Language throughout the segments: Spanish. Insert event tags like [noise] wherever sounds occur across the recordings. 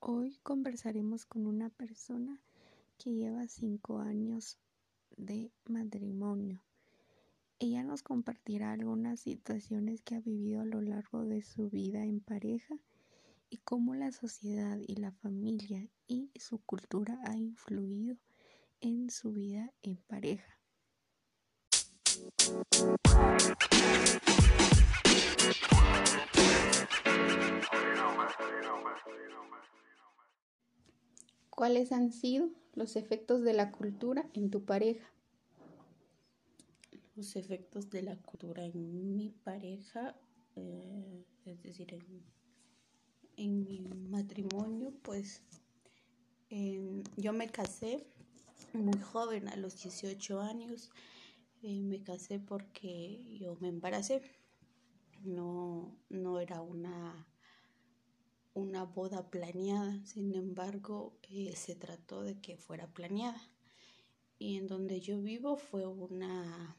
Hoy conversaremos con una persona que lleva cinco años de matrimonio. Ella nos compartirá algunas situaciones que ha vivido a lo largo de su vida en pareja y cómo la sociedad y la familia y su cultura ha influido en su vida en pareja. ¿Cuáles han sido los efectos de la cultura en tu pareja? Los efectos de la cultura en mi pareja, eh, es decir, en, mi matrimonio, pues yo me casé muy joven, a los 18 años. Eh, me casé porque yo me embaracé. No, no era una una boda planeada, sin embargo eh, se trató de que fuera planeada. Y en donde yo vivo fue una,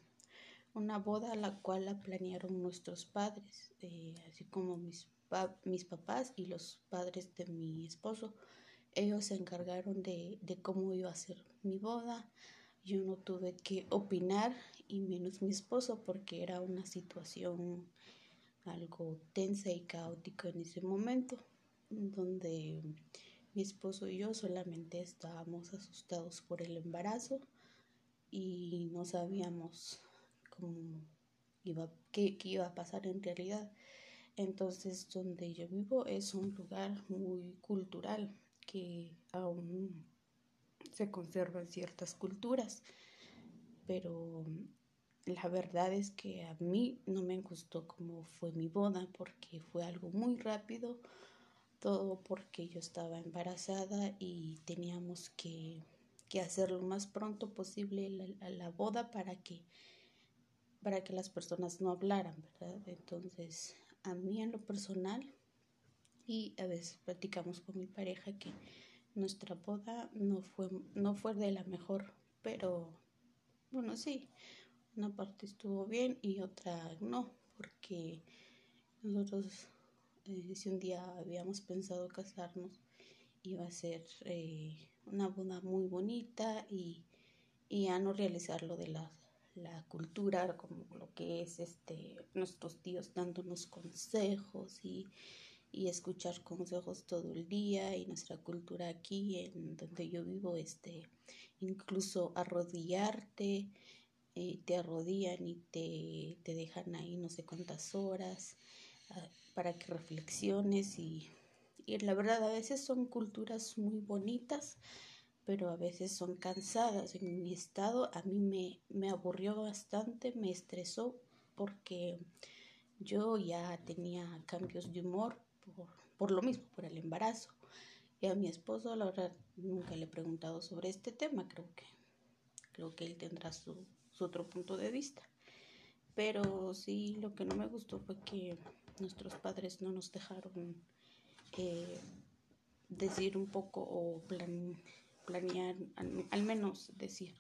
una boda a la cual la planearon nuestros padres, eh, así como mis, mis papás y los padres de mi esposo. Ellos se encargaron de, de cómo iba a ser mi boda. Yo no tuve que opinar y menos mi esposo porque era una situación algo tensa y caótica en ese momento donde mi esposo y yo solamente estábamos asustados por el embarazo y no sabíamos cómo iba, qué, iba a pasar en realidad. Entonces, donde yo vivo es un lugar muy cultural que aún se conservan ciertas culturas, pero la verdad es que a mí no me gustó cómo fue mi boda porque fue algo muy rápido, todo porque yo estaba embarazada y teníamos que, que hacer lo más pronto posible la, la, boda para que, para que las personas no hablaran, ¿verdad? Entonces, a mí en lo personal, y a veces platicamos con mi pareja que nuestra boda no fue, no fue de la mejor, pero bueno, sí, una parte estuvo bien y otra no, porque nosotros si un día habíamos pensado casarnos, iba a ser eh, una boda muy bonita y, y a no realizar lo de la, la cultura, como lo que es este nuestros tíos dándonos consejos y, y escuchar consejos todo el día y nuestra cultura aquí en donde yo vivo este incluso arrodillarte eh, te arrodillan y te, te dejan ahí no sé cuántas horas para que reflexiones y, y la verdad a veces son culturas muy bonitas, pero a veces son cansadas. En mi estado a mí me, me aburrió bastante, me estresó porque yo ya tenía cambios de humor por, por lo mismo, por el embarazo. Y a mi esposo, la verdad, nunca le he preguntado sobre este tema, creo que, creo que él tendrá su, su otro punto de vista. Pero sí, lo que no me gustó fue que nuestros padres no nos dejaron eh, decir un poco o planear, al, menos decir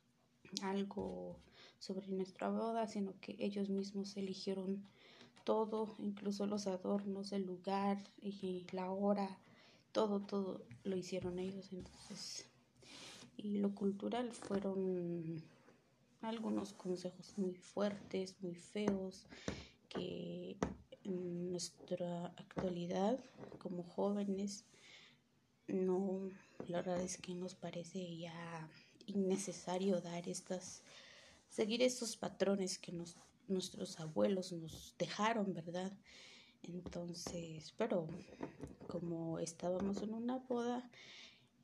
algo sobre nuestra boda, sino que ellos mismos eligieron todo, incluso los adornos, el lugar y la hora, todo, todo lo hicieron ellos. Entonces, y lo cultural fueron algunos consejos muy fuertes, muy feos, que en nuestra actualidad como jóvenes no la verdad es que nos parece ya innecesario dar estas seguir estos patrones que nos, nuestros abuelos nos dejaron verdad entonces pero como estábamos en una boda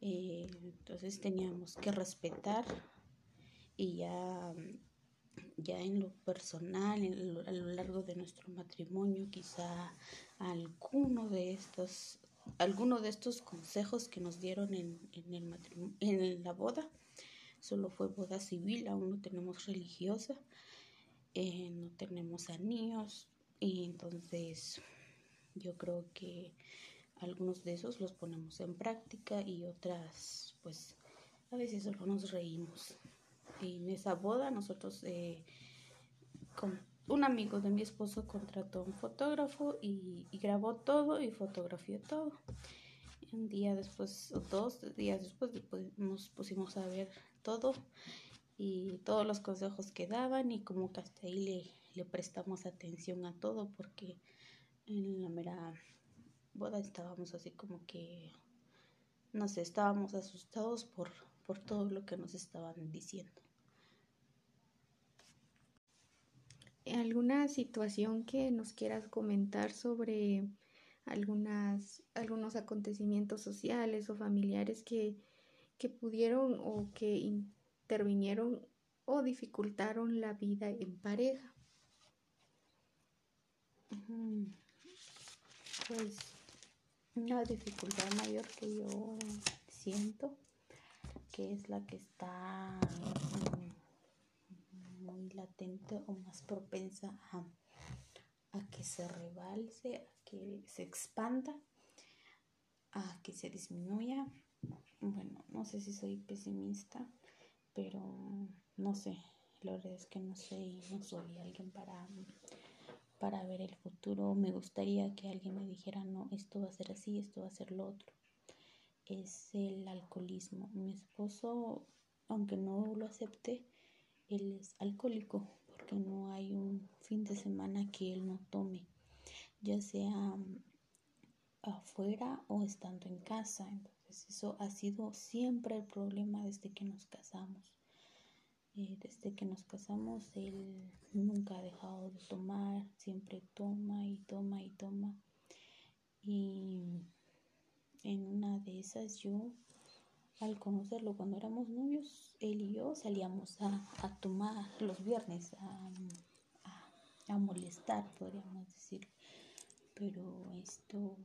eh, entonces teníamos que respetar y ya ya en lo personal, a lo largo de nuestro matrimonio, quizá alguno de estos, alguno de estos consejos que nos dieron en, en, el en la boda, solo fue boda civil, aún no tenemos religiosa, eh, no tenemos anillos, y entonces yo creo que algunos de esos los ponemos en práctica y otras, pues, a veces solo nos reímos en esa boda nosotros, eh, con un amigo de mi esposo contrató un fotógrafo y, grabó todo y fotografió todo. un día después, o dos días después, nos pusimos a ver todo y todos los consejos que daban y como que hasta ahí le, le prestamos atención a todo porque en la mera boda estábamos así como que, no sé, estábamos asustados por, por todo lo que nos estaban diciendo. ¿Alguna situación que nos quieras comentar sobre algunas, algunos acontecimientos sociales o familiares que, que pudieron o que intervinieron o dificultaron la vida en pareja? Pues una dificultad mayor que yo siento, que es la que está muy latente o más propensa a, a que se rebalse, a que se expanda, a que se disminuya. Bueno, no sé si soy pesimista, pero no sé, la verdad es que no sé no soy alguien para, para ver el futuro. Me gustaría que alguien me dijera, no, esto va a ser así, esto va a ser lo otro. Es el alcoholismo. Mi esposo, aunque no lo acepte, él es alcohólico porque no hay un fin de semana que él no tome, ya sea mm, afuera o estando en casa. Entonces eso ha sido siempre el problema desde que nos casamos. Eh, desde que nos casamos él nunca ha dejado de tomar, siempre toma y toma y toma. Y en una de esas yo al conocerlo cuando éramos novios, él y yo salíamos a, tomar los viernes, a, a, molestar, podríamos decir. Pero esto,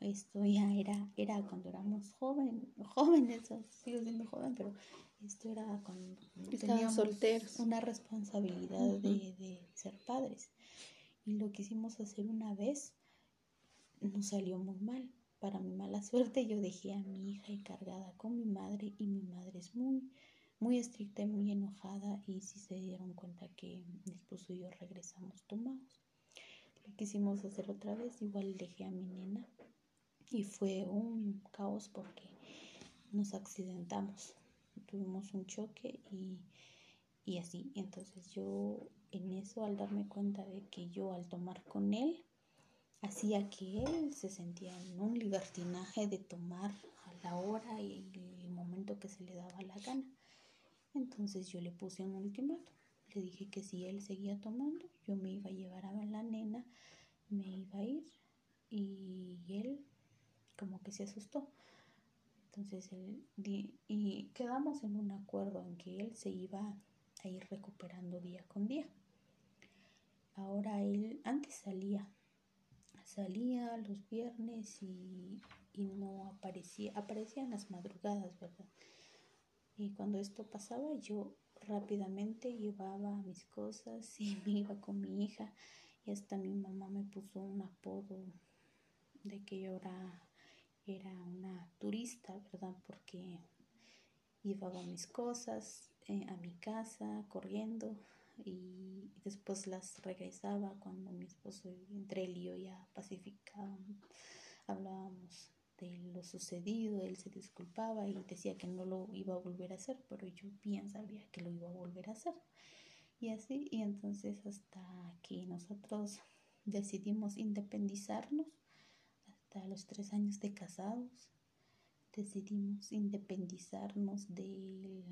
esto ya era, era cuando éramos joven, jóvenes, [laughs] sigo siendo joven, pero esto era cuando teníamos solteros. una responsabilidad de, de ser padres. Y lo quisimos hacer una vez, nos salió muy mal para mi mala suerte, yo dejé a mi hija encargada con mi madre y mi madre es muy, muy estricta y muy enojada y si se dieron cuenta que mi esposo y yo regresamos tomados. Lo quisimos hacer otra vez, igual dejé a mi nena y fue un caos porque nos accidentamos, tuvimos un choque y, y así. Entonces yo en eso al darme cuenta de que yo al tomar con él, hacía que él se sentía en un libertinaje de tomar a la hora y el momento que se le daba la gana. Entonces yo le puse un ultimato. Le dije que si él seguía tomando, yo me iba a llevar a la nena, me iba a ir y él como que se asustó. Entonces él y quedamos en un acuerdo en que él se iba a ir recuperando día con día. Ahora él antes salía salía los viernes y, no aparecía, aparecía en las madrugadas, ¿verdad? Y cuando esto pasaba, yo rápidamente llevaba mis cosas y me iba con mi hija. Y hasta mi mamá me puso un apodo de que yo era, era una turista, ¿verdad? Porque llevaba mis cosas eh, a mi casa corriendo y después las regresaba cuando mi esposo entre él y yo ya pacificábamos, hablábamos de lo sucedido, él se disculpaba y decía que no lo iba a volver a hacer, pero yo bien sabía que lo iba a volver a hacer. Y así, y entonces hasta que nosotros decidimos independizarnos, hasta los tres años de casados, decidimos independizarnos del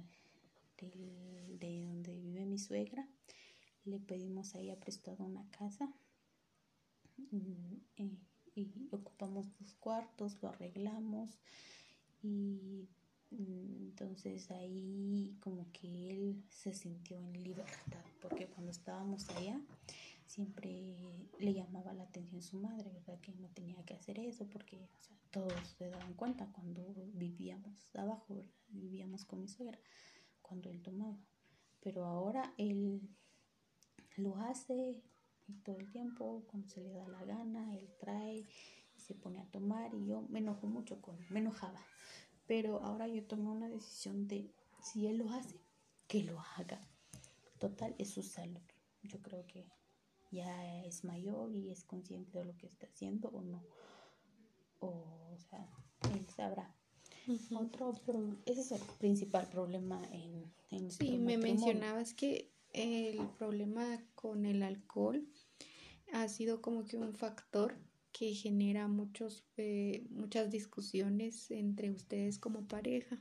de donde vive mi suegra. Le pedimos a ella prestado una casa mm, y, ocupamos dos cuartos, lo arreglamos y mm, entonces ahí como que él se sintió en libertad porque cuando estábamos allá siempre le llamaba la atención su madre, ¿verdad? Que no tenía que hacer eso porque todos se daban cuenta cuando vivíamos abajo, Vivíamos con mi suegra cuando él tomaba. Pero ahora él lo hace todo el tiempo, cuando se le da la gana, él trae se pone a tomar y yo me enojo mucho con él, me enojaba. Pero ahora yo tomé una decisión de si él lo hace, que lo haga. Total, es su salud. Yo creo que ya es mayor y es consciente de lo que está haciendo o no. O, sea, sabrá. Otro, ese es el principal problema en, en Sí, me mencionabas que el problema con el alcohol ha sido como que un factor que genera muchos, eh, muchas discusiones entre ustedes como pareja.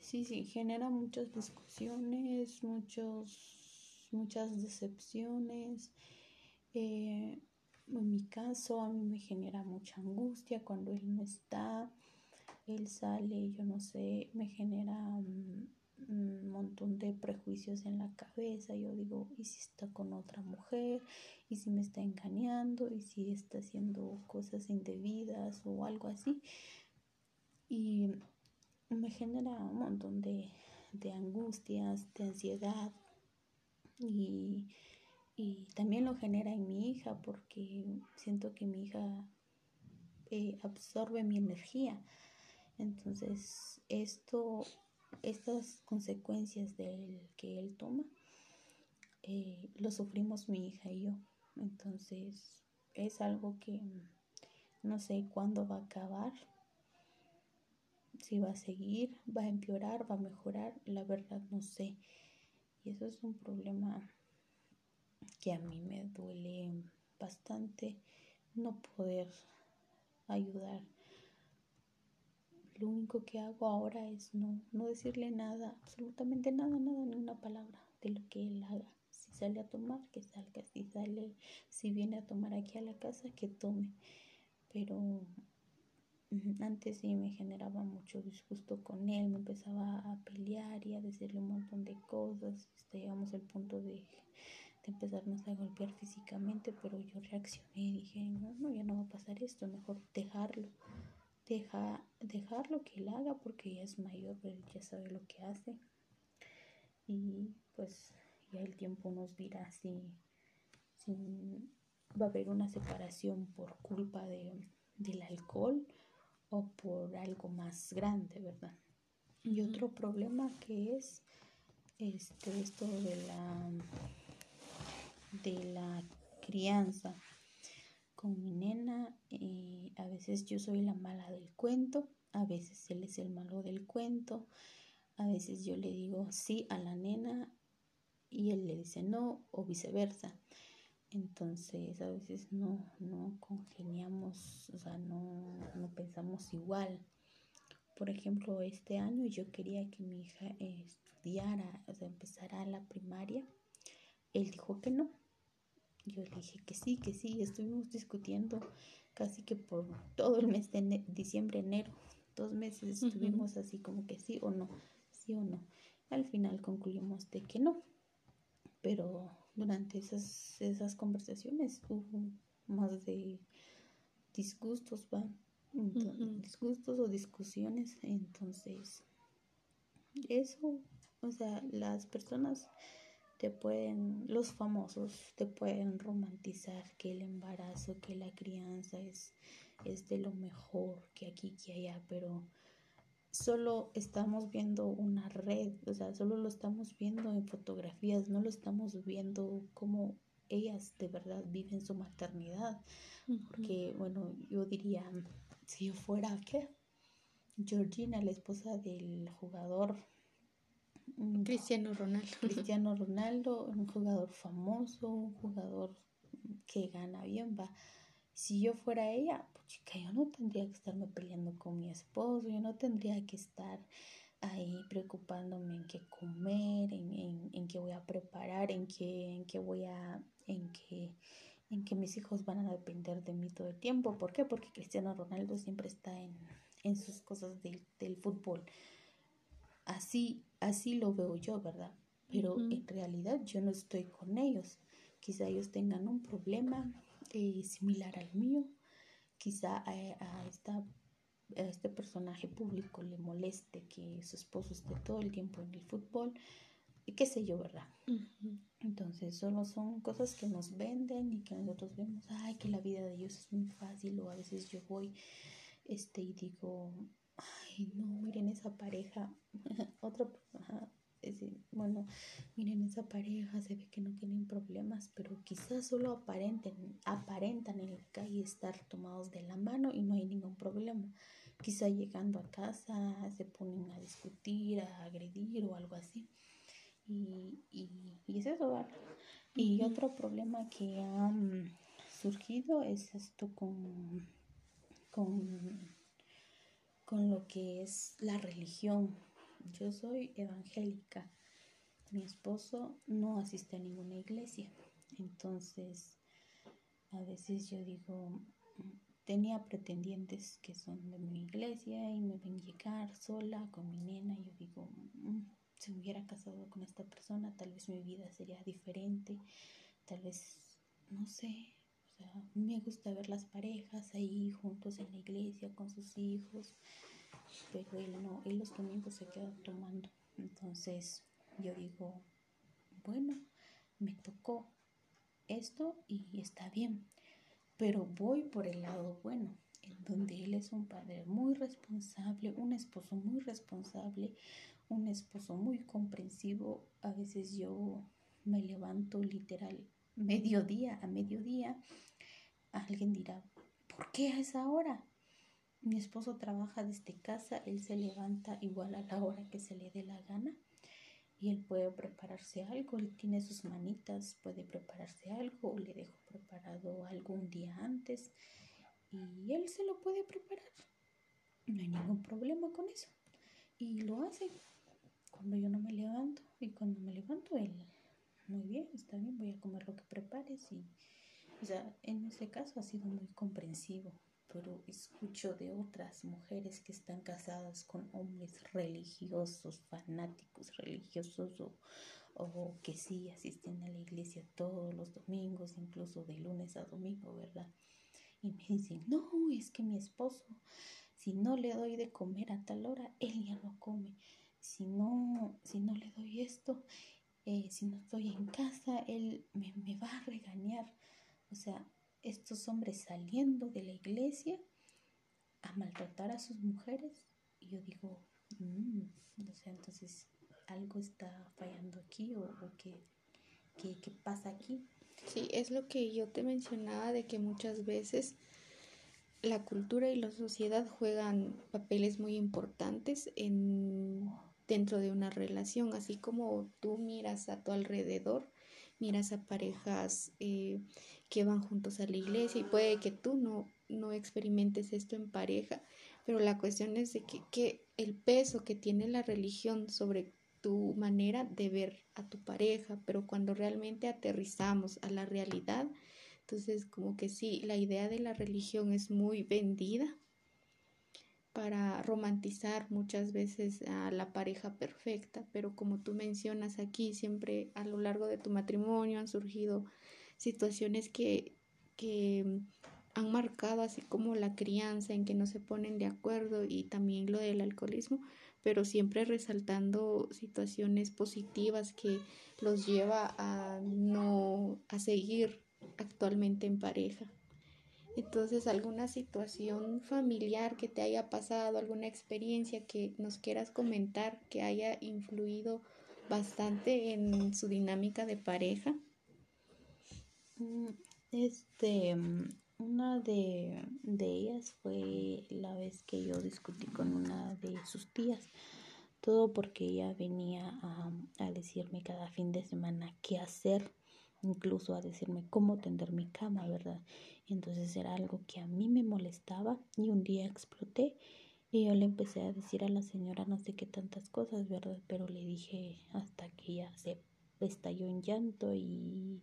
Sí, sí, genera muchas discusiones, muchos, muchas decepciones. Eh, en mi caso, a mí me genera mucha angustia cuando él no está. Él sale, yo no sé, me genera un, montón de prejuicios en la cabeza. Yo digo, ¿y si está con otra mujer? ¿Y si me está engañando? ¿Y si está haciendo cosas indebidas o algo así? Y me genera un montón de, de angustias, de ansiedad y y también lo genera en mi hija porque siento que mi hija eh, absorbe mi energía. Entonces, esto, estas consecuencias del que él toma, eh, lo sufrimos mi hija y yo. Entonces, es algo que no sé cuándo va a acabar, si va a seguir, va a empeorar, va a mejorar, la verdad no sé. Y eso es un problema que a mí me duele bastante no poder ayudar. Lo único que hago ahora es no, no decirle nada, absolutamente nada, nada, ni una palabra de lo que él haga. Si sale a tomar, que salga. Si sale, si viene a tomar aquí a la casa, que tome. Pero antes sí me generaba mucho disgusto con él, me empezaba a pelear y a decirle un montón de cosas. Este, llegamos al punto de de empezarnos a golpear físicamente, pero yo reaccioné y dije, no, no, ya no va a pasar esto, mejor dejarlo, deja, dejarlo que él haga porque ya es mayor, él ya sabe lo que hace. Y pues ya el tiempo nos dirá si, si va a haber una separación por culpa de, del alcohol o por algo más grande, ¿verdad? Y otro problema que es este, esto de la de la crianza con mi nena. y a veces yo soy la mala del cuento, a veces él es el malo del cuento, a veces yo le digo sí a la nena y él le dice no o viceversa. Entonces a veces no, no congeniamos, o sea, no, no pensamos igual. Por ejemplo, este año yo quería que mi hija estudiara, o sea, empezara la primaria. Él dijo que no, yo le dije que sí, que sí, estuvimos discutiendo casi que por todo el mes de diciembre, enero, dos meses estuvimos así como que sí o no, sí o no. Al final concluimos de que no, pero durante esas, esas conversaciones hubo más de disgustos, ¿va? disgustos o discusiones, entonces eso, o sea, las personas te pueden, los famosos te pueden romantizar que el embarazo, que la crianza es, es de lo mejor que aquí, que allá, pero solo estamos viendo una red, o sea, solo lo estamos viendo en fotografías, no lo estamos viendo como ellas de verdad viven su maternidad. Porque, bueno, yo diría, si yo fuera, ¿qué? Georgina, la esposa del jugador Cristiano Ronaldo. Cristiano Ronaldo, un jugador famoso, un jugador que gana bien, va. Si yo fuera ella, pues chica, yo no tendría que estarme peleando con mi esposo, yo no tendría que estar ahí preocupándome en qué comer, en, en, qué voy a preparar, en qué, en qué voy a, en qué, en que mis hijos van a depender de mí todo el tiempo. ¿Por qué? Porque Cristiano Ronaldo siempre está en, en sus cosas del fútbol. Así, así lo veo yo, ¿verdad? Pero en realidad yo no estoy con ellos. Quizá ellos tengan un problema eh, similar al mío. Quizá a, esta, a este personaje público le moleste que su esposo esté todo el tiempo en el fútbol. Qué sé yo, ¿verdad? Entonces, solo son cosas que nos venden y que nosotros vemos, ay, que la vida de ellos es muy fácil. O a veces yo voy este, y digo, ay, no, miren esa pareja, [laughs] otra, bueno, miren esa pareja, se ve que no tienen problemas, pero quizás solo aparenten, aparentan en la calle estar tomados de la mano y no hay ningún problema. quizá llegando a casa se ponen a discutir, a agredir o algo así. Y, y, es eso, Y otro problema que ha surgido es esto con, con, con lo que es la religión. Yo soy evangélica. Mi esposo no asiste a ninguna iglesia. Entonces, a veces yo digo, tenía pretendientes que son de mi iglesia y me ven llegar sola con mi nena. Yo digo, mm, si me hubiera casado con esta persona, tal vez mi vida sería diferente. Tal vez, no sé. Sea, me gusta ver las parejas ahí juntos en la iglesia con sus hijos. Pero él no, él los domingos se queda tomando. Entonces yo digo, bueno, me tocó esto y está bien pero voy por el lado bueno, en donde él es un padre muy responsable, un esposo muy responsable, un esposo muy comprensivo. A veces yo me levanto literal mediodía a mediodía. Alguien dirá, ¿por qué a esa hora? Mi esposo trabaja desde casa, él se levanta igual a la hora que se le dé la gana y él puede prepararse algo, él tiene sus manitas, puede prepararse algo o le dejo preparado algún día antes y él se lo puede preparar. No hay ningún problema con eso. Y lo hace cuando yo no me levanto y cuando me levanto él, muy bien, está bien, voy a comer lo que prepares y, o sea, en ese caso ha sido muy comprensivo pero escucho de otras mujeres que están casadas con hombres religiosos, fanáticos religiosos o, o que sí asisten a la iglesia todos los domingos, incluso de lunes a domingo, ¿verdad? Y me dicen, no, es que mi esposo, si no le doy de comer a tal hora, él ya no come. Si no, si no le doy esto, eh, si no estoy en casa, él me, va a regañar. O sea, estos hombres saliendo de la iglesia a maltratar a sus mujeres. Y yo digo, mm, o sea, entonces algo está fallando aquí o, qué, qué, pasa aquí. Sí, es lo que yo te mencionaba de que muchas veces la cultura y la sociedad juegan papeles muy importantes en dentro de una relación, así como tú miras a tu alrededor, miras a parejas eh, que van juntos a la iglesia y puede que tú no, no experimentes esto en pareja, pero la cuestión es de que, que el peso que tiene la religión sobre tu manera de ver a tu pareja, pero cuando realmente aterrizamos a la realidad, entonces como que sí, la idea de la religión es muy vendida para romantizar muchas veces a la pareja perfecta, pero como tú mencionas aquí, siempre a lo largo de tu matrimonio han surgido situaciones que, que han marcado así como la crianza en que no se ponen de acuerdo y también lo del alcoholismo, pero siempre resaltando situaciones positivas que los lleva a no a seguir actualmente en pareja. Entonces, alguna situación familiar que te haya pasado, alguna experiencia que nos quieras comentar que haya influido bastante en su dinámica de pareja. Mm, este, mm, una de, ellas fue la vez que yo discutí con una de sus tías. Todo porque ella venía a, a decirme cada fin de semana qué hacer, incluso a decirme cómo tender mi cama, ¿verdad? Entonces era algo que a mí me molestaba y un día exploté y yo le empecé a decir a la señora no sé qué tantas cosas, ¿verdad? Pero le dije hasta que ella se estalló en llanto y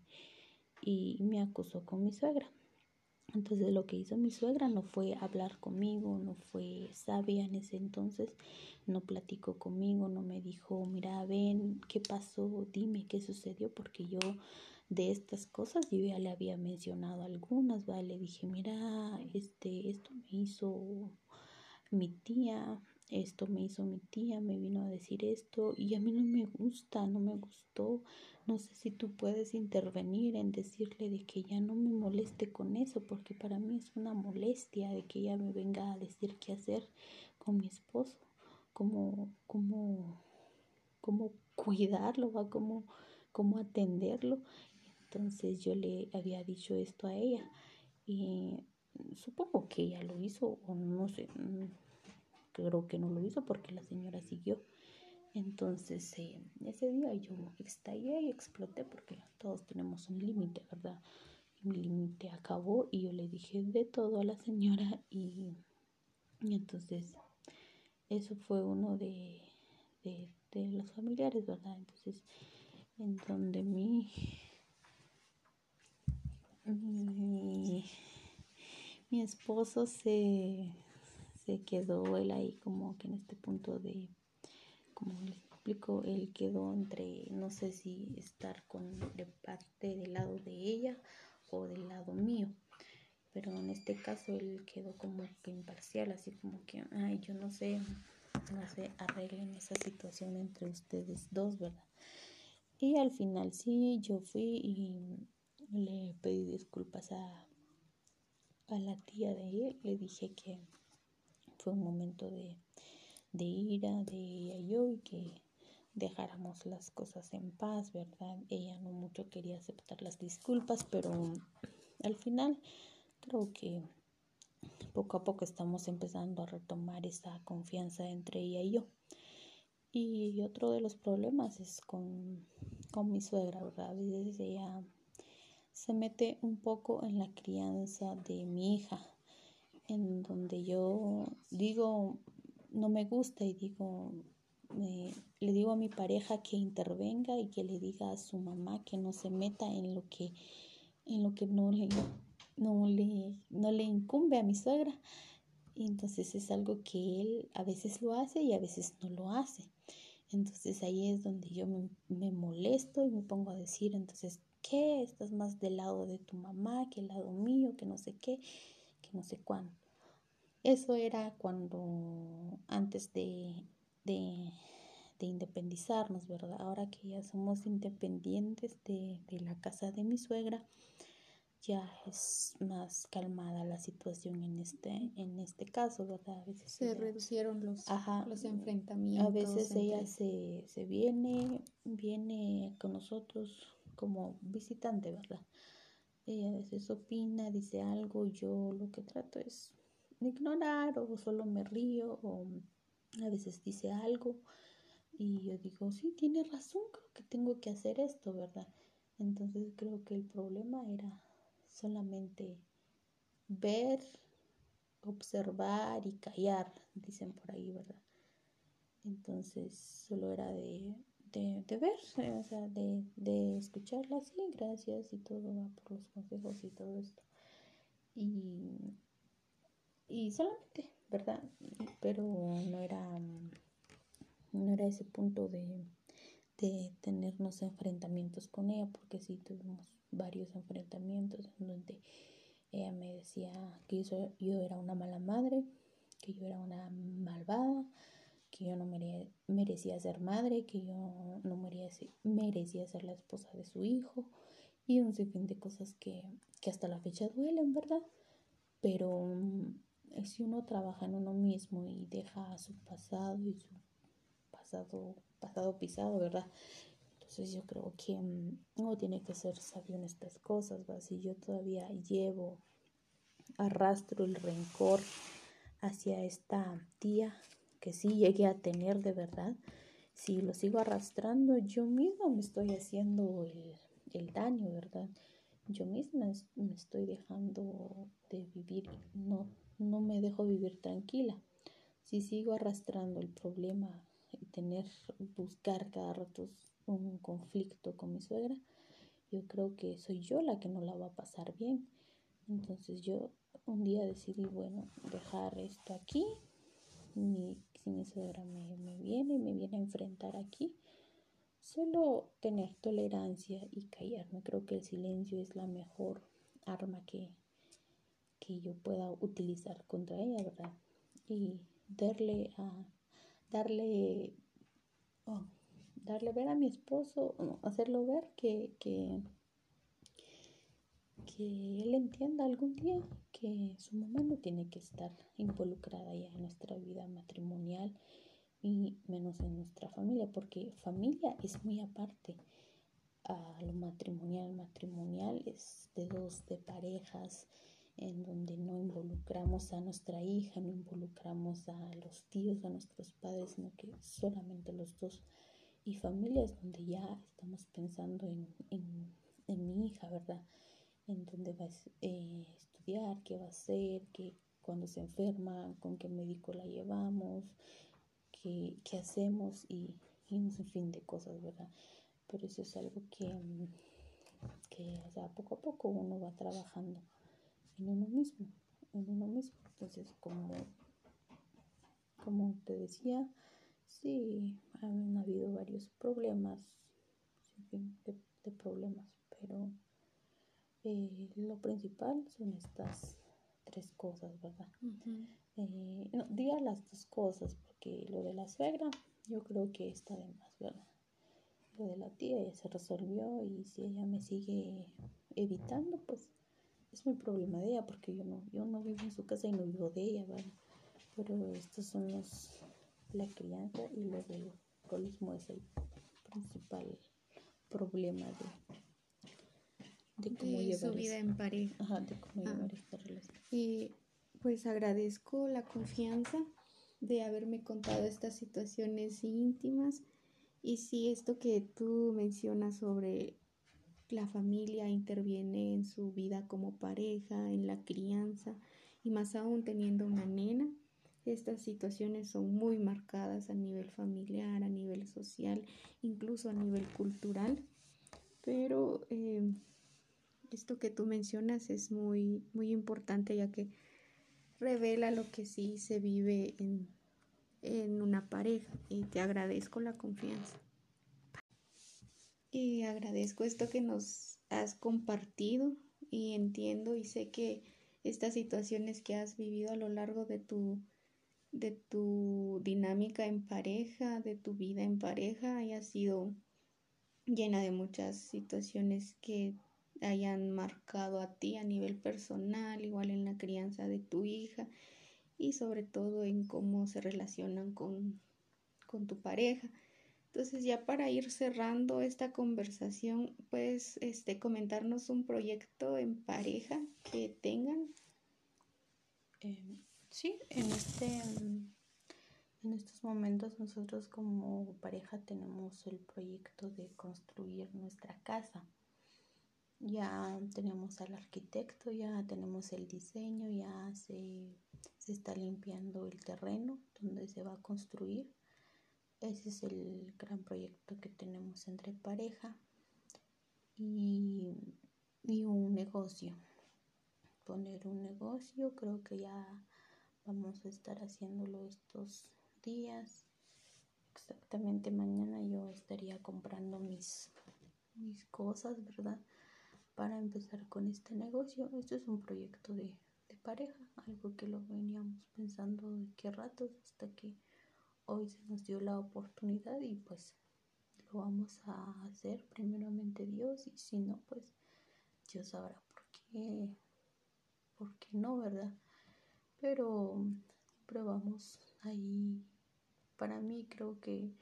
y me acusó con mi suegra. Entonces lo que hizo mi suegra no fue hablar conmigo, no fue sabia en ese entonces, no platicó conmigo, no me dijo, mira, ven, ¿qué pasó? Dime qué sucedió, porque yo de estas cosas yo ya le había mencionado algunas, ¿vale? Le dije, mira, este, esto me hizo mi tía, esto me hizo mi tía, me vino a decir esto y a mí no me gusta, no me gustó no sé si tú puedes intervenir en decirle de que ya no me moleste con eso, porque para mí es una molestia de que ella me venga a decir qué hacer con mi esposo, cómo, cómo, cómo cuidarlo, va cómo, cómo atenderlo. Entonces yo le había dicho esto a ella y supongo que ella lo hizo o no sé, creo que no lo hizo porque la señora siguió. Entonces, eh, ese día yo estallé y exploté porque todos tenemos un límite, ¿verdad? Mi límite acabó y yo le dije de todo a la señora y, entonces eso fue uno de, de, los familiares, ¿verdad? Entonces, en donde mi, mi, mi esposo se, se quedó él ahí como que en este punto de como les explico, él quedó entre, no sé si estar con de parte del lado de ella o del lado mío. Pero en este caso él quedó como que imparcial, así como que, ay, yo no sé, no sé, arreglen esa situación entre ustedes dos, ¿verdad? Y al final sí, yo fui y le pedí disculpas a, a la tía de él, le dije que fue un momento de de ira de ella y yo y que dejáramos las cosas en paz, ¿verdad? Ella no mucho quería aceptar las disculpas, pero al final creo que poco a poco estamos empezando a retomar esa confianza entre ella y yo. Y otro de los problemas es con, con mi suegra, ¿verdad? A veces ella se mete un poco en la crianza de mi hija, en donde yo digo, no me gusta y digo, le digo a mi pareja que intervenga y que le diga a su mamá que no se meta en lo que, en lo que no le, no le, no le incumbe a mi suegra. Y entonces es algo que él a veces lo hace y a veces no lo hace. Entonces ahí es donde yo me, me molesto y me pongo a decir, entonces, ¿qué? Estás más del lado de tu mamá que el lado mío, que no sé qué, que no sé cuándo. Eso era cuando antes de, de, independizarnos, ¿verdad? Ahora que ya somos independientes de, la casa de mi suegra, ya es más calmada la situación en este, en este caso, ¿verdad? A veces se reducieron los, los enfrentamientos. A veces ella se, se viene, viene con nosotros como visitante, ¿verdad? Ella a veces opina, dice algo, yo lo que trato es ignorar o solo me río o a veces dice algo y yo digo, sí, tiene razón, creo que tengo que hacer esto, ¿verdad? Entonces creo que el problema era solamente ver, observar y callar, dicen por ahí, ¿verdad? Entonces solo era de, de, de ver, o sea, de, de escucharla, sí, gracias y todo, va por los consejos y todo esto. Y y solamente, ¿verdad? Pero no era, no era ese punto de, de tenernos enfrentamientos con ella, porque sí tuvimos varios enfrentamientos en donde ella me decía que yo era una mala madre, que yo era una malvada, que yo no merecía ser madre, que yo no merecía, merecía ser la esposa de su hijo y un sinfín de cosas que, que hasta la fecha duelen, ¿verdad? Pero si uno trabaja en uno mismo y deja su pasado y su pasado, pasado pisado, ¿verdad? Entonces yo creo que mm, uno tiene que ser sabio en estas cosas, ¿verdad? Si yo todavía llevo, arrastro el rencor hacia esta tía que sí llegué a tener de verdad, si lo sigo arrastrando, yo misma me estoy haciendo el, el daño, ¿verdad? Yo misma me estoy dejando de vivir, no no me dejo vivir tranquila. Si sigo arrastrando el problema y tener, buscar cada rato un conflicto con mi suegra, yo creo que soy yo la que no la va a pasar bien. Entonces yo un día decidí, bueno, dejar esto aquí. mi suegra me, me viene, me viene a enfrentar aquí, solo tener tolerancia y callarme. Creo que el silencio es la mejor arma que, que yo pueda utilizar contra ella, ¿verdad? Y darle a darle oh, darle ver a mi esposo, hacerlo ver que, que, que él entienda algún día que su mamá no tiene que estar involucrada ya en nuestra vida matrimonial y menos en nuestra familia, porque familia es muy aparte a lo matrimonial. Matrimonial es de dos, de parejas, en donde no involucramos a nuestra hija, no involucramos a los tíos, a nuestros padres, sino que solamente los dos. Y familias donde ya estamos pensando en, en, mi hija, ¿verdad? En dónde va a eh, estudiar, qué va a hacer, qué, cuando se enferma, con qué médico la llevamos, qué, qué hacemos y, y un sinfín de cosas, ¿verdad? Pero eso es algo que, que o poco a poco uno va trabajando en uno mismo, en uno mismo. Entonces, como, como te decía, sí, han habido varios problemas, de, problemas, pero eh, lo principal son estas tres cosas, ¿verdad? Eh, no, diga las dos cosas, porque lo de la suegra, yo creo que está de más, ¿verdad? Lo de la tía ya se resolvió y si ella me sigue evitando, pues es mi problema de ella porque yo no, yo no vivo en su casa y no vivo de ella, ¿vale? Pero estos son los, la crianza y lo del alcoholismo es el principal problema de, de cómo llevar su vida en pareja. Ajá, de cómo ah. llevar esta relación. Y pues agradezco la confianza de haberme contado estas situaciones íntimas y sí, esto que tú mencionas sobre la familia interviene en su vida como pareja, en la crianza y más aún teniendo una nena. Estas situaciones son muy marcadas a nivel familiar, a nivel social, incluso a nivel cultural. Pero eh, esto que tú mencionas es muy, muy importante ya que revela lo que sí se vive en, en una pareja y te agradezco la confianza. Y agradezco esto que nos has compartido y entiendo y sé que estas situaciones que has vivido a lo largo de tu de tu dinámica en pareja, de tu vida en pareja, haya sido llena de muchas situaciones que hayan marcado a ti a nivel personal, igual en la crianza de tu hija y sobre todo en cómo se relacionan con, con tu pareja. Entonces, ya para ir cerrando esta conversación, puedes este, comentarnos un proyecto en pareja que tengan. Eh, sí, en este en estos momentos nosotros como pareja tenemos el proyecto de construir nuestra casa. Ya tenemos al arquitecto, ya tenemos el diseño, ya se, se está limpiando el terreno donde se va a construir ese es el gran proyecto que tenemos entre pareja y, un negocio. Poner un negocio, creo que ya vamos a estar haciéndolo estos días. Exactamente mañana yo estaría comprando mis, mis cosas, ¿verdad? Para empezar con este negocio. Esto es un proyecto de, de pareja, algo que lo veníamos pensando de qué ratos hasta que hoy se nos dio la oportunidad y pues lo vamos a hacer primeramente Dios y si no pues Dios sabrá por qué, por qué no, ¿verdad? Pero siempre vamos ahí. Para mí creo que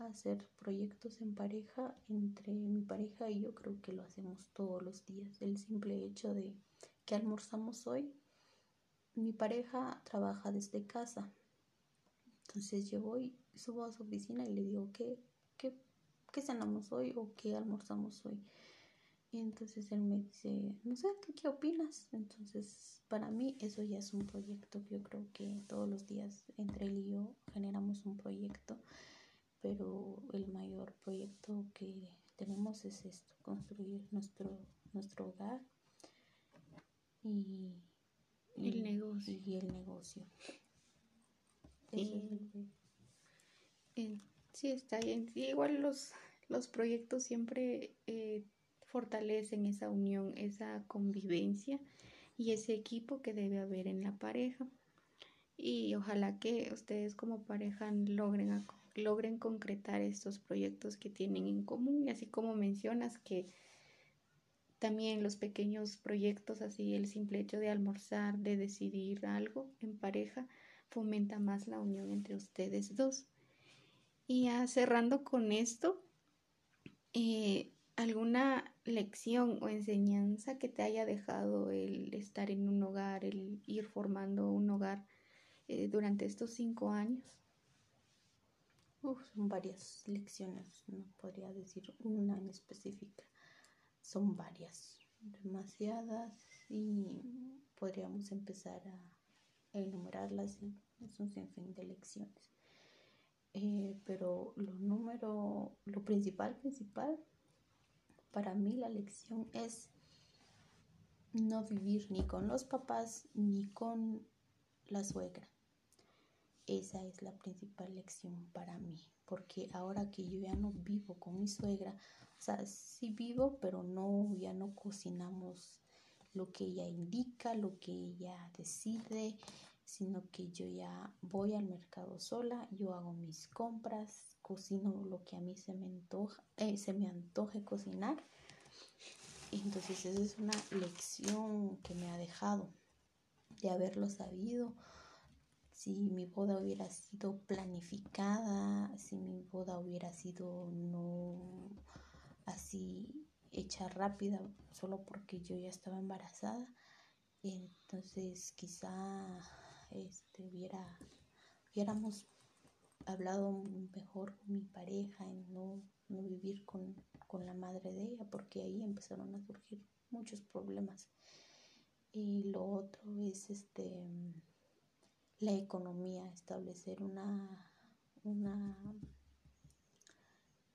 hacer proyectos en pareja entre mi pareja y yo creo que lo hacemos todos los días. El simple hecho de que almorzamos hoy, mi pareja trabaja desde casa entonces yo voy, subo a su oficina y le digo, ¿qué, qué, qué cenamos hoy o qué almorzamos hoy? Entonces él me dice, no sé, ¿qué, ¿qué, opinas? Entonces, para mí eso ya es un proyecto. Yo creo que todos los días entre él y yo generamos un proyecto, pero el mayor proyecto que tenemos es esto, construir nuestro, nuestro hogar y, el negocio. Y el negocio. Sí, está bien. igual los, los proyectos siempre eh, fortalecen esa unión, esa convivencia y ese equipo que debe haber en la pareja. Y ojalá que ustedes como pareja logren, logren concretar estos proyectos que tienen en común y así como mencionas que también los pequeños proyectos, así el simple hecho de almorzar, de decidir algo en pareja, fomenta más la unión entre ustedes dos. Y ya cerrando con esto, eh, ¿alguna, lección o enseñanza que te haya dejado el estar en un hogar, el ir formando un hogar eh, durante estos cinco años? Son varias lecciones, no podría decir una en específica, son varias, demasiadas y podríamos empezar a enumerarlas es un sinfín de lecciones. Eh, pero lo número, lo principal, principal, para mí la lección es no vivir ni con los papás ni con la suegra. Esa es la principal lección para mí, porque ahora que yo ya no vivo con mi suegra, o sea, sí vivo, pero no, ya no cocinamos lo que ella indica, lo que ella decide, sino que yo ya voy al mercado sola, yo hago mis compras, cocino lo que a mí se me antoja, eh, se me antoje cocinar. Entonces esa es una lección que me ha dejado de haberlo sabido. Si mi boda hubiera sido planificada, si mi boda hubiera sido no así hecha rápida solo porque yo ya estaba embarazada, entonces quizá este, hubiera, hubiéramos hablado mejor con mi pareja en no, vivir con, la madre de ella, porque ahí empezaron a surgir muchos problemas. Y lo otro es este la economía, establecer una, una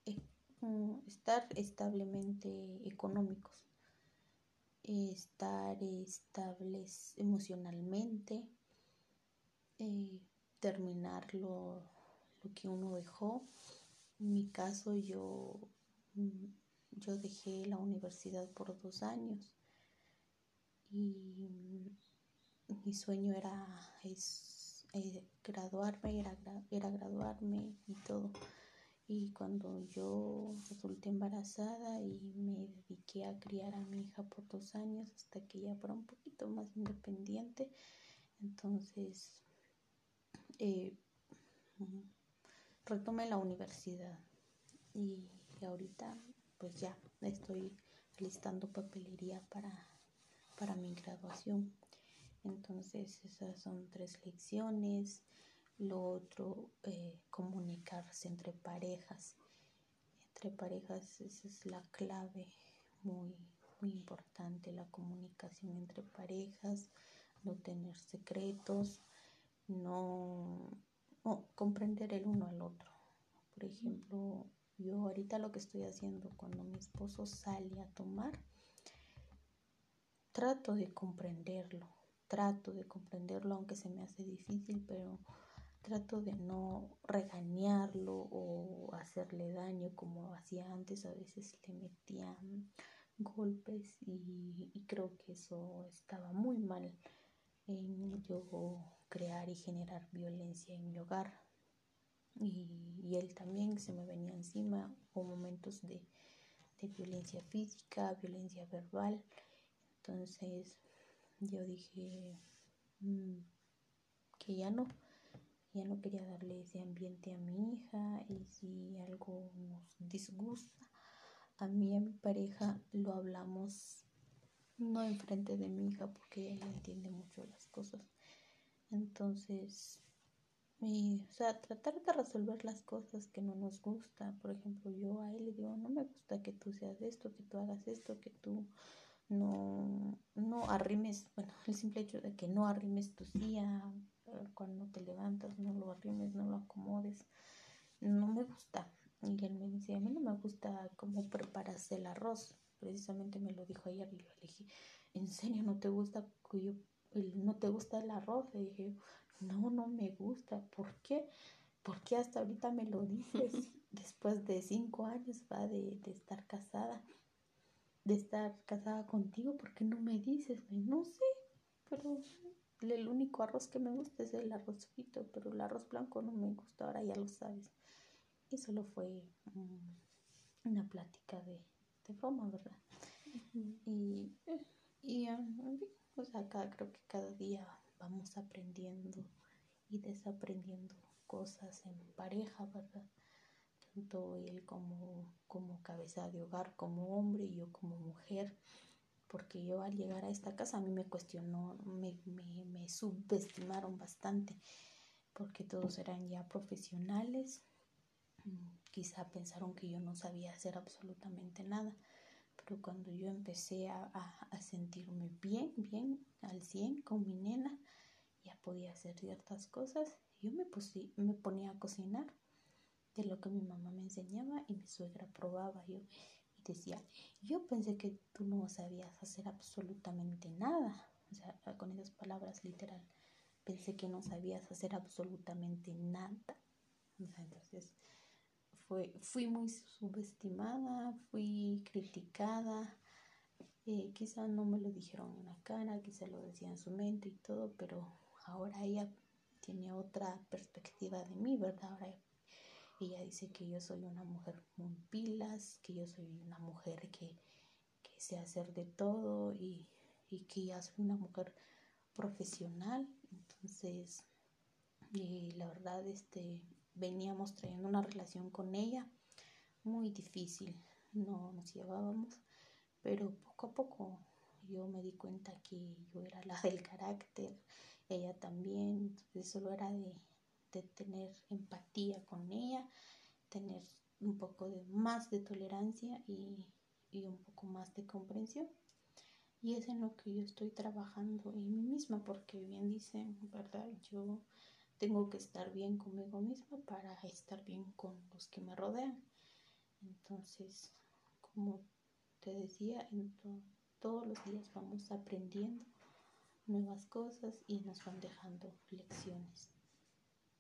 eh, estar establemente económicos, estar estables emocionalmente, eh, terminar lo, que uno dejó. En mi caso yo, yo dejé la universidad por dos años y mi sueño era es, eh, graduarme, era, era graduarme y todo. Y cuando yo resulté embarazada y me dediqué a criar a mi hija por dos años hasta que ella fuera un poquito más independiente, entonces eh, retomé la universidad y, ahorita pues ya estoy listando papelería para, para mi graduación. Entonces esas son tres lecciones. Lo otro, eh, comunicarse entre parejas. Entre parejas esa es la clave muy, muy importante, la comunicación entre parejas, no tener secretos, no, comprender el uno al otro. Por ejemplo, yo ahorita lo que estoy haciendo cuando mi esposo sale a tomar, trato de comprenderlo, trato de comprenderlo aunque se me hace difícil, pero trato de no regañarlo o hacerle daño como hacía antes, a veces le metía golpes y, creo que eso estaba muy mal en yo crear y generar violencia en mi hogar. Y, él también se me venía encima, o momentos de, violencia física, violencia verbal. Entonces yo dije mm, que ya no, ya no quería darle ese ambiente a mi hija y si algo nos disgusta, a mí y a mi pareja lo hablamos no enfrente de mi hija porque ella entiende mucho las cosas entonces, o sea, tratar de resolver las cosas que no nos gusta. Por ejemplo, yo a él le digo, no me gusta que tú seas esto, que tú hagas esto, que tú no, no arrimes, bueno, [laughs] el simple hecho de que no arrimes tu silla eh, cuando te levantas, no lo arrimes, no lo acomodes, no me gusta. Y él me dice, a mí no me gusta cómo preparas el arroz. Precisamente me lo dijo ayer y le dije, ¿en serio no te gusta que yo no te gusta el arroz. Le dije, no, no me gusta. ¿Por qué? ¿Por qué hasta ahorita me lo dices? [laughs] Después de cinco años va de, estar casada, de estar casada contigo, ¿por qué no me dices? No sé, pero el único arroz que me gusta es el arroz frito, pero el arroz blanco no me gusta, ahora ya lo sabes. Y solo fue una plática de, de broma, ¿verdad? Y, y pues acá creo que cada día vamos aprendiendo y desaprendiendo cosas en pareja, ¿verdad? Tanto él como, como cabeza de hogar, como hombre y yo como mujer, porque yo al llegar a esta casa a mí me cuestionó, me, me, me subestimaron bastante, porque todos eran ya profesionales, quizá pensaron que yo no sabía hacer absolutamente nada, pero cuando yo empecé a, a, sentirme bien, bien, al 100 con mi nena, ya podía hacer ciertas cosas, yo me, me ponía a cocinar de lo que mi mamá me enseñaba y mi suegra probaba yo y decía, yo pensé que tú no sabías hacer absolutamente nada, o sea, con esas palabras literal, pensé que no sabías hacer absolutamente nada. entonces, fue, fui muy subestimada, fui criticada, eh, quizá no me lo dijeron en la cara, quizá lo decía en su mente y todo, pero ahora ella tiene otra perspectiva de mí, ¿verdad? Ahora ella dice que yo soy una mujer muy pilas, que yo soy una mujer que, que sé hacer de todo y, y, que ya soy una mujer profesional. Entonces, eh, la verdad, este, veníamos trayendo una relación con ella muy difícil. No nos llevábamos, pero poco a poco yo me di cuenta que yo era la del carácter, ella también, entonces solo era de de tener empatía con ella, tener un poco de más de tolerancia y, y un poco más de comprensión. Y es en lo que yo estoy trabajando en mí misma, porque bien dicen, ¿verdad? Yo tengo que estar bien conmigo misma para estar bien con los que me rodean. Entonces, como te decía, todos los días vamos aprendiendo nuevas cosas y nos van dejando lecciones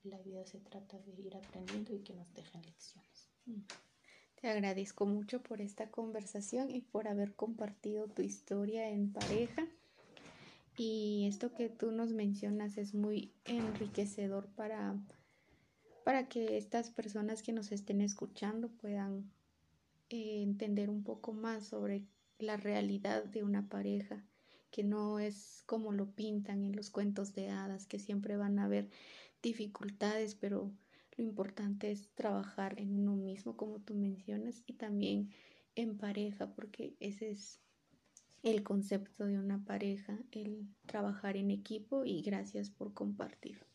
la vida se trata de ir aprendiendo y que nos dejen lecciones. Mm. Te agradezco mucho por esta conversación y por haber compartido tu historia en pareja. Y esto que tú nos mencionas es muy enriquecedor para, para que estas personas que nos estén escuchando puedan eh, entender un poco más sobre la realidad de una pareja, que no es como lo pintan en los cuentos de hadas, que siempre van a ver dificultades, pero lo importante es trabajar en uno mismo, como tú mencionas, y también en pareja, porque ese es el concepto de una pareja, el trabajar en equipo y gracias por compartir.